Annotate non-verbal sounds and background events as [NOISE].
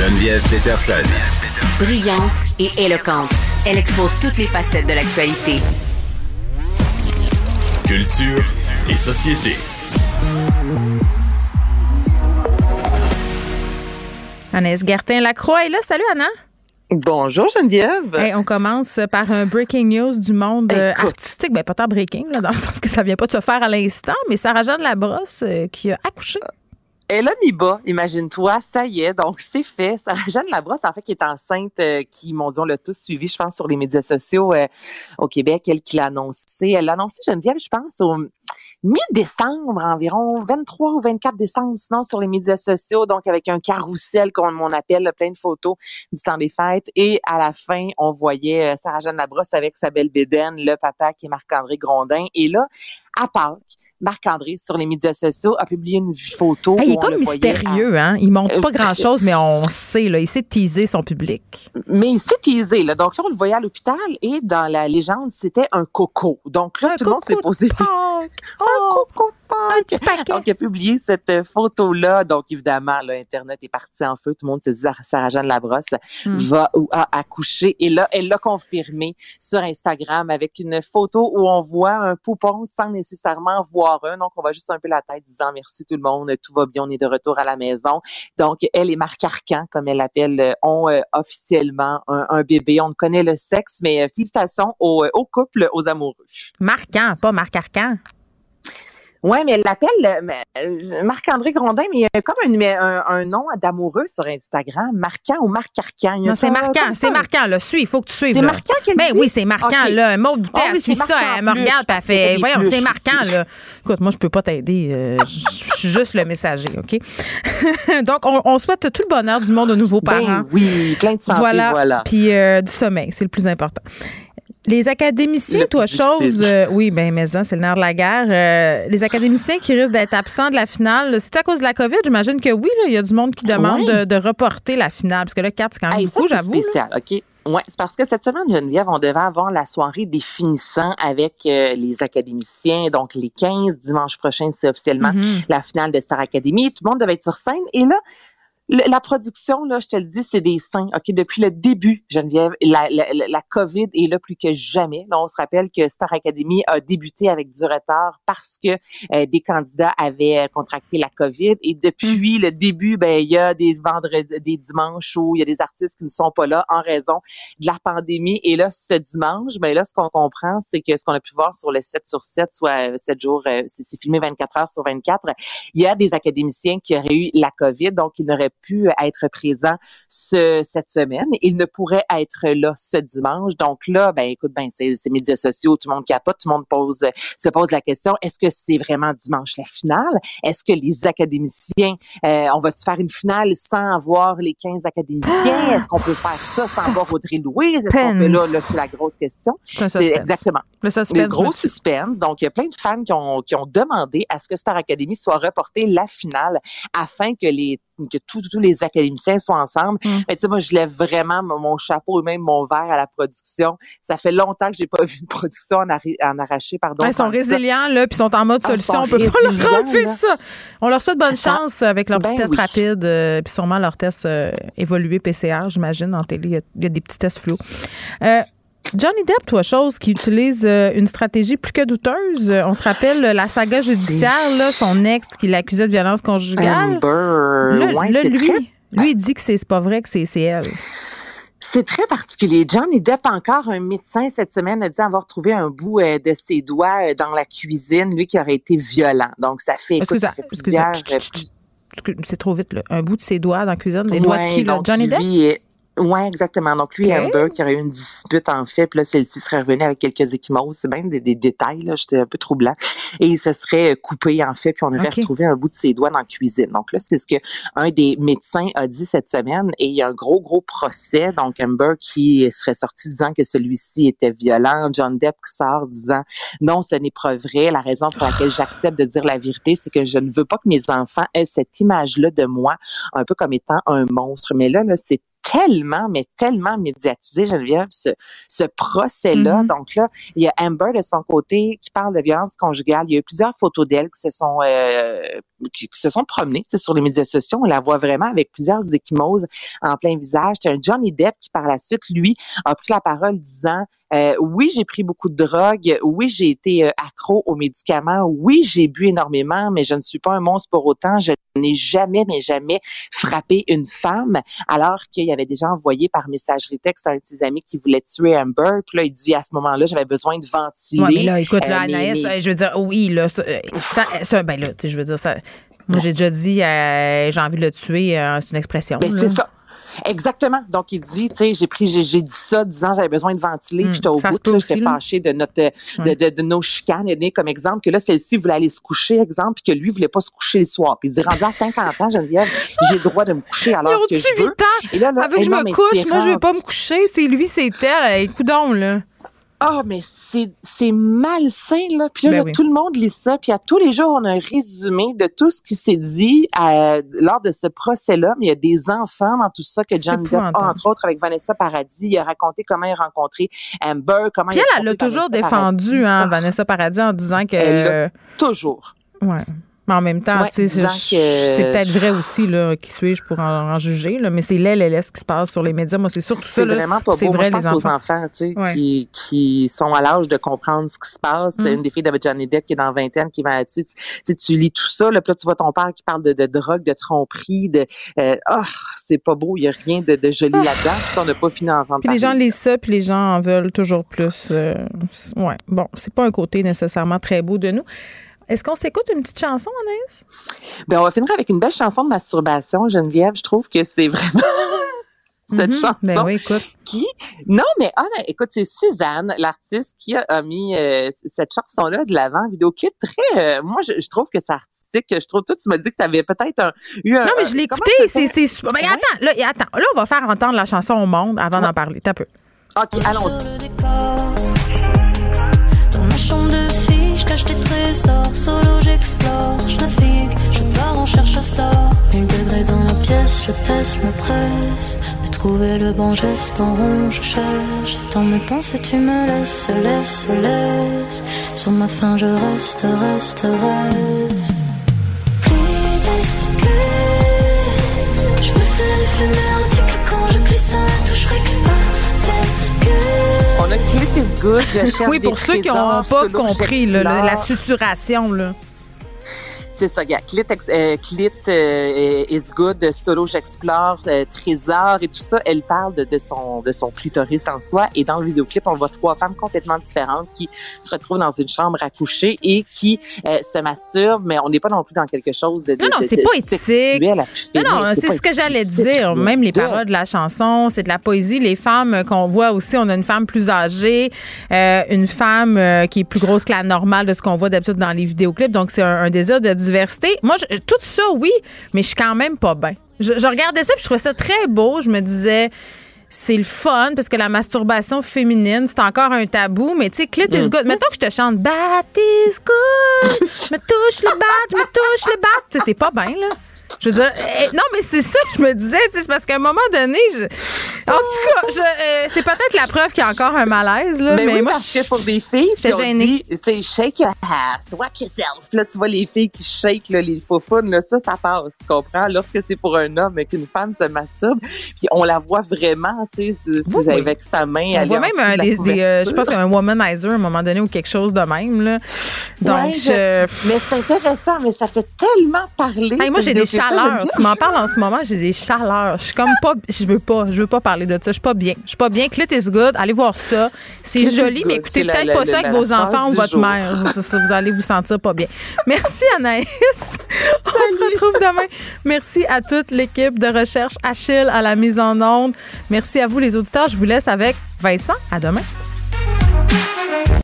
Geneviève Peterson. Brillante et éloquente, elle expose toutes les facettes de l'actualité. Culture et société. Anaïs Gertin-Lacroix est là. Salut, Anna. Bonjour Geneviève. Hey, on commence par un breaking news du monde euh, artistique. Ben, pas tant breaking, là, dans le sens que ça vient pas de se faire à l'instant, mais Sarah-Jeanne Labrosse euh, qui a accouché. Elle a mis bas, imagine-toi, ça y est, donc c'est fait. Sarah-Jeanne Labrosse, en fait, qui est enceinte, euh, qui, mon Dieu, on l'a tous suivi, je pense, sur les médias sociaux au Québec, elle qui l'a annoncé. Elle l'a annoncé, Geneviève, je pense, au mi-décembre environ, 23 ou 24 décembre, sinon sur les médias sociaux, donc avec un carrousel, comme on appelle, plein de photos du temps des fêtes. Et à la fin, on voyait euh, Sarah-Jeanne Labrosse avec sa belle bédaine, le papa qui est Marc-André Grondin. Et là, à Pâques, Marc-André, sur les médias sociaux, a publié une photo. il est comme mystérieux, hein? Il montre pas euh, grand-chose, mais on sait, là, il sait teaser son public. Mais il sait teaser, là. Donc là, on le voyait à l'hôpital et dans la légende, c'était un coco. Donc là, tout le monde s'est posé... [LAUGHS] Oh, un [LAUGHS] paquet. Donc, il a publié cette euh, photo-là. Donc, évidemment, là, Internet est parti en feu. Tout le monde s'est dit, ah, Sarah-Jeanne Labrosse hmm. va ou a accouché. Et là, elle l'a confirmé sur Instagram avec une photo où on voit un poupon sans nécessairement voir un. Donc, on voit juste un peu la tête disant merci tout le monde, tout va bien, on est de retour à la maison. Donc, elle et Marc Arcan, comme elle l'appelle, euh, ont euh, officiellement un, bébé. On connaît le sexe, mais félicitations au, au couple, aux amoureux. Marquant, pas Marc Arcan. Oui, mais elle l'appelle euh, Marc-André Grondin, mais il y a comme un, un, nom d'amoureux sur Instagram, marquant ou Marc Arcan. Non, c'est marquant, c'est marquant, là. Suis, il faut que tu suives. C'est marquant qu'elle Ben oui, c'est marquant, là. Maud Boutet, oh, elle suit ça, elle me regarde, elle fait. Voyons, c'est marquant, là. Écoute, moi, je peux pas t'aider. Euh, je suis juste le messager, OK? [LAUGHS] Donc, on, souhaite tout le bonheur du monde aux nouveaux ben parents. oui, plein de santé, voilà. voilà. Puis euh, du sommeil, c'est le plus important. Les académiciens, toi, chose, euh, oui, ben mais ça, c'est le nerf de la guerre. Euh, les académiciens qui risquent d'être absents de la finale, c'est à cause de la COVID? J'imagine que oui, il y a du monde qui demande de, reporter la finale, parce que là, 4, c'est quand même beaucoup, j'avoue. C'est spécial, OK. Oui, c'est parce que cette semaine, Geneviève, on devait avoir la soirée des finissants avec euh, les académiciens. Donc, les 15, dimanche prochain, c'est officiellement mm-hmm. la finale de Star Academy. Tout le monde devait être sur scène. Et là, la production, là, je te le dis, c'est des saints. OK, depuis le début, Geneviève, la, la, la, COVID est là plus que jamais. Là, on se rappelle que Star Academy a débuté avec du retard parce que euh, des candidats avaient contracté la COVID. Et depuis le début, ben, il y a des vendredis, des dimanches où il y a des artistes qui ne sont pas là en raison de la pandémie. Et là, ce dimanche, ben là, ce qu'on comprend, c'est que ce qu'on a pu voir sur le 7 sur 7, soit 7 jours, euh, c'est filmé 24 heures sur 24, il y a des académiciens qui auraient eu la COVID, donc ils n'auraient pu être présent ce, cette semaine. Il ne pourrait être là ce dimanche. Donc là, ben écoute, ben c'est médias sociaux, tout le monde capote, tout le monde pose se pose la question est-ce que c'est vraiment dimanche la finale? Est-ce que les académiciens, euh, on va faire une finale sans avoir les 15 académiciens? Est-ce qu'on peut faire ça sans avoir Audrey Louise? Est-ce qu'on peut là, là c'est la grosse question. C'est exactement. Le suspense, gros suspense. Donc il y a plein de fans qui ont qui ont demandé à ce que Star Academy soit reporté la finale afin que les que tous les académiciens soient ensemble. Mm. Mais tu sais, moi, je lève vraiment mon chapeau et même mon verre à la production. Ça fait longtemps que j'ai pas [LAUGHS] vu une production en, arraché, pardon. ils sont résilients, là, puis sont en mode ah, solution. On peut pas leur enlever ça. On leur souhaite bonne chance avec leurs petits ben tests rapides, euh, puis sûrement leurs tests euh, évolués PCR, j'imagine. En télé, il y, a, des petits tests flous. Euh, Johnny Depp, toi, chose, qui utilise euh, une stratégie plus que douteuse. On se rappelle la saga judiciaire, là, son ex qui l'accusait de violence conjugale. Amber. lui, lui, il dit que c'est pas vrai que c'est elle. C'est très particulier. Johnny Depp, encore un médecin cette semaine, a dit avoir trouvé un bout euh, de ses doigts euh, dans la cuisine, lui qui aurait été violent. Donc, ça fait, écoute, ça fait plusieurs... C'est trop vite, là. Un bout de ses doigts dans la cuisine. Les doigts de qui, là? Johnny Depp? Oui, exactement. Donc, lui Amber, qui aurait eu une dispute, en fait, puis là, celle-ci serait revenue avec quelques échymoses. C'est bien des, détails, là. J'étais un peu troublant. Et il se serait coupé, en fait, puis on aurait retrouvé un bout de ses doigts dans la cuisine. Donc là, c'est ce que un des médecins a dit cette semaine. Et il y a un gros, gros procès. Donc, Amber qui serait sorti disant que celui-ci était violent. John Depp qui sort disant non, ce n'est pas vrai. La raison pour laquelle j'accepte de dire la vérité, c'est que je ne veux pas que mes enfants aient cette image-là de moi, un peu comme étant un monstre. Mais là, là c'est tellement, mais tellement médiatisé, Geneviève, ce, ce procès-là. Mm-hmm. Donc là, il y a Amber de son côté qui parle de violence conjugale. Il y a eu plusieurs photos d'elle qui se sont euh, qui, se sont promenées sur les médias sociaux. On la voit vraiment avec plusieurs échymoses en plein visage. C'est un Johnny Depp qui, par la suite, lui, a pris la parole disant euh, oui, j'ai pris beaucoup de drogue. Oui, j'ai été euh, accro aux médicaments. Oui, j'ai bu énormément, mais je ne suis pas un monstre pour autant. Je n'ai jamais, mais jamais frappé une femme, alors qu'il avait déjà envoyé par messagerie texte à un de ses amis qui voulait tuer Amber. Puis là, il dit à ce moment-là, j'avais besoin de ventiler. Ouais, mais là, écoute, là, euh, Anaïs, je veux dire, oui, là, ça, ça, ben là, tu sais, je veux dire, ça. Moi, j'ai déjà dit, j'ai envie de le tuer, c'est une expression. Ben, c'est ça. Exactement. Donc, il dit, tu sais, j'ai pris, j'ai, dit ça, disant j'avais besoin de ventiler, puis j'étais au bout, j'étais fâché de notre, de, de, de, nos chicanes. Il a comme exemple que là, celle-ci voulait aller se coucher, exemple, puis que lui voulait pas se coucher le soir. Puis il dit, rendu à 50 ans, Geneviève, [LAUGHS] j'ai le droit de me coucher alors que je veux. Et là, là, Avec je me couche, moi, je vais pas me coucher. C'est lui, c'est elle. Écoute donc, là. Ah, mais c'est malsain, là. Puis là, ben tout le monde lit ça. Puis à tous les jours, on a un résumé de tout ce qui s'est dit euh, lors de ce procès-là. Mais il y a des enfants dans tout ça que John Depp a, entre autres, avec Vanessa Paradis. Il a raconté comment il a rencontré Amber, comment Puis elle, elle a toujours défendu hein, Vanessa Paradis en disant que... Elle toujours. Ouais. Mais en même temps, c'est peut-être vrai aussi, là, qui suis-je pour en, juger, là, mais c'est l'LLS qui se passe sur les médias. Moi, c'est surtout ça. C'est vraiment pas beau. vrai, Moi, je les pense enfants. aux enfants, tu sais, qui, qui sont à l'âge de comprendre ce qui se passe. C'est mm. une des filles de Johnny Depp qui est dans vingtaine qui va, tu sais, tu lis tout ça, là, puis là, tu vois ton père qui parle de, de drogue, de tromperie, de, euh, oh, c'est pas beau, il y a rien de, de joli ah. là-dedans. On n'a pas fini d'entendre Puis les gens lisent ça, puis les gens en veulent toujours plus. Euh, ouais, bon, c'est pas un côté nécessairement très beau de nous. Est-ce qu'on s'écoute une petite chanson, Anaïs? Ben, on va finir avec une belle chanson de masturbation, Geneviève. Je trouve que c'est vraiment [LAUGHS] cette mm-hmm. ben chanson. oui, écoute. Qui? Non, mais ah, écoute, c'est Suzanne, l'artiste, qui a, mis euh, cette chanson-là de l'avant, vidéoclip très. Euh, moi, je, trouve que c'est artistique. Je trouve. Toi, tu m'as dit que tu avais peut-être eu un. Non, mais je l'ai écouté. C'est super. Mais attends, là, attends. Là, on va faire entendre la chanson au monde avant d'en parler. T'as peu. OK, chambre de cache tes trésors, solo j'explore, je navigue, je pars en cherche à star. Mille degrés dans la pièce, je teste, je me presse. Mais trouver le bon geste en rond, je cherche. Dans mes pensées, tu me laisses, laisse, laisse. Sur ma fin, je reste, reste, reste. Je me fais fumer un quand je glisse à la touche, on a Clit is good. oui, pour ceux qui n'ont pas compris la susurration. Là. C'est ça, gars. Clit, euh, Clit euh, is good, solo j'explore, euh, trésor et tout ça. Elle parle de, de, son de son clitoris en soi. Et dans le vidéoclip, on voit trois femmes complètement différentes qui se retrouvent dans une chambre à coucher et qui euh, se masturbent. Mais on n'est pas non plus dans quelque chose de, de non, non, c'est pas éthique. Non, non, c'est ce que j'allais dire. Même les paroles de la chanson, c'est de la poésie. Les femmes qu'on voit aussi, on a une femme plus âgée, une femme qui est plus grosse que la normale de ce qu'on voit d'habitude dans les vidéoclips. Donc c'est un, un désir de moi, tout ça, oui, mais je suis quand même pas bien. Je, regardais ça puis je trouvais ça très beau. Je me disais, c'est le fun parce que la masturbation féminine, c'est encore un tabou, mais tu sais, clit is mm. good. Mettons que je te chante Bat is good, me touche le bat, me touche le bat. Tu t'es pas bien, là. Je veux dire, eh, non, mais c'est ça que je me disais, c'est parce qu'à un moment donné, je... en tout cas, euh, c'est peut-être la preuve qu'il y a encore un malaise, là, mais, mais oui, moi, parce que pour des filles, c'est gêné. C'est shake your ass, watch yourself. Là, tu vois les filles qui shake là, les faufounes, là, ça, ça passe, tu comprends? Lorsque c'est pour un homme et qu'une femme se masturbe, puis on la voit vraiment, tu sais, avec sa main. On voit même un, des, euh, je pense qu'il y a un womanizer à un moment donné ou quelque chose de même, là. Donc, Mais c'est intéressant, mais ça fait tellement parler. moi, j'ai des tu m'en parles en ce moment, j'ai des chaleurs. Je suis comme pas. Je veux pas. Je veux pas parler de ça. Je suis pas bien. Je suis pas bien. Clit is good. Allez voir ça. C'est [LAUGHS] joli, mais écoutez peut-être pas ça avec vos enfants ou votre mère. vous allez vous sentir pas bien. [LAUGHS] Merci Anaïs. On se retrouve demain. Merci à toute l'équipe de recherche Achille à la mise en onde. Merci à vous les auditeurs. Je vous laisse avec Vincent. À demain.